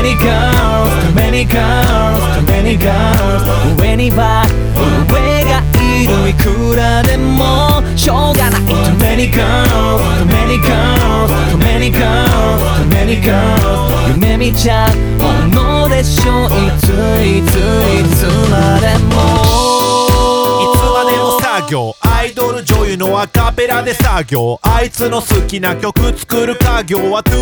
many girls too many girls 上には上がいるいくらでもしょうがない too many girls too many girls too many girls too many girls. 夢見ちゃうものでしょいついついつまでもいつまでも作業アイドル女優のアカペラで作業あいつの好きな曲作る家業は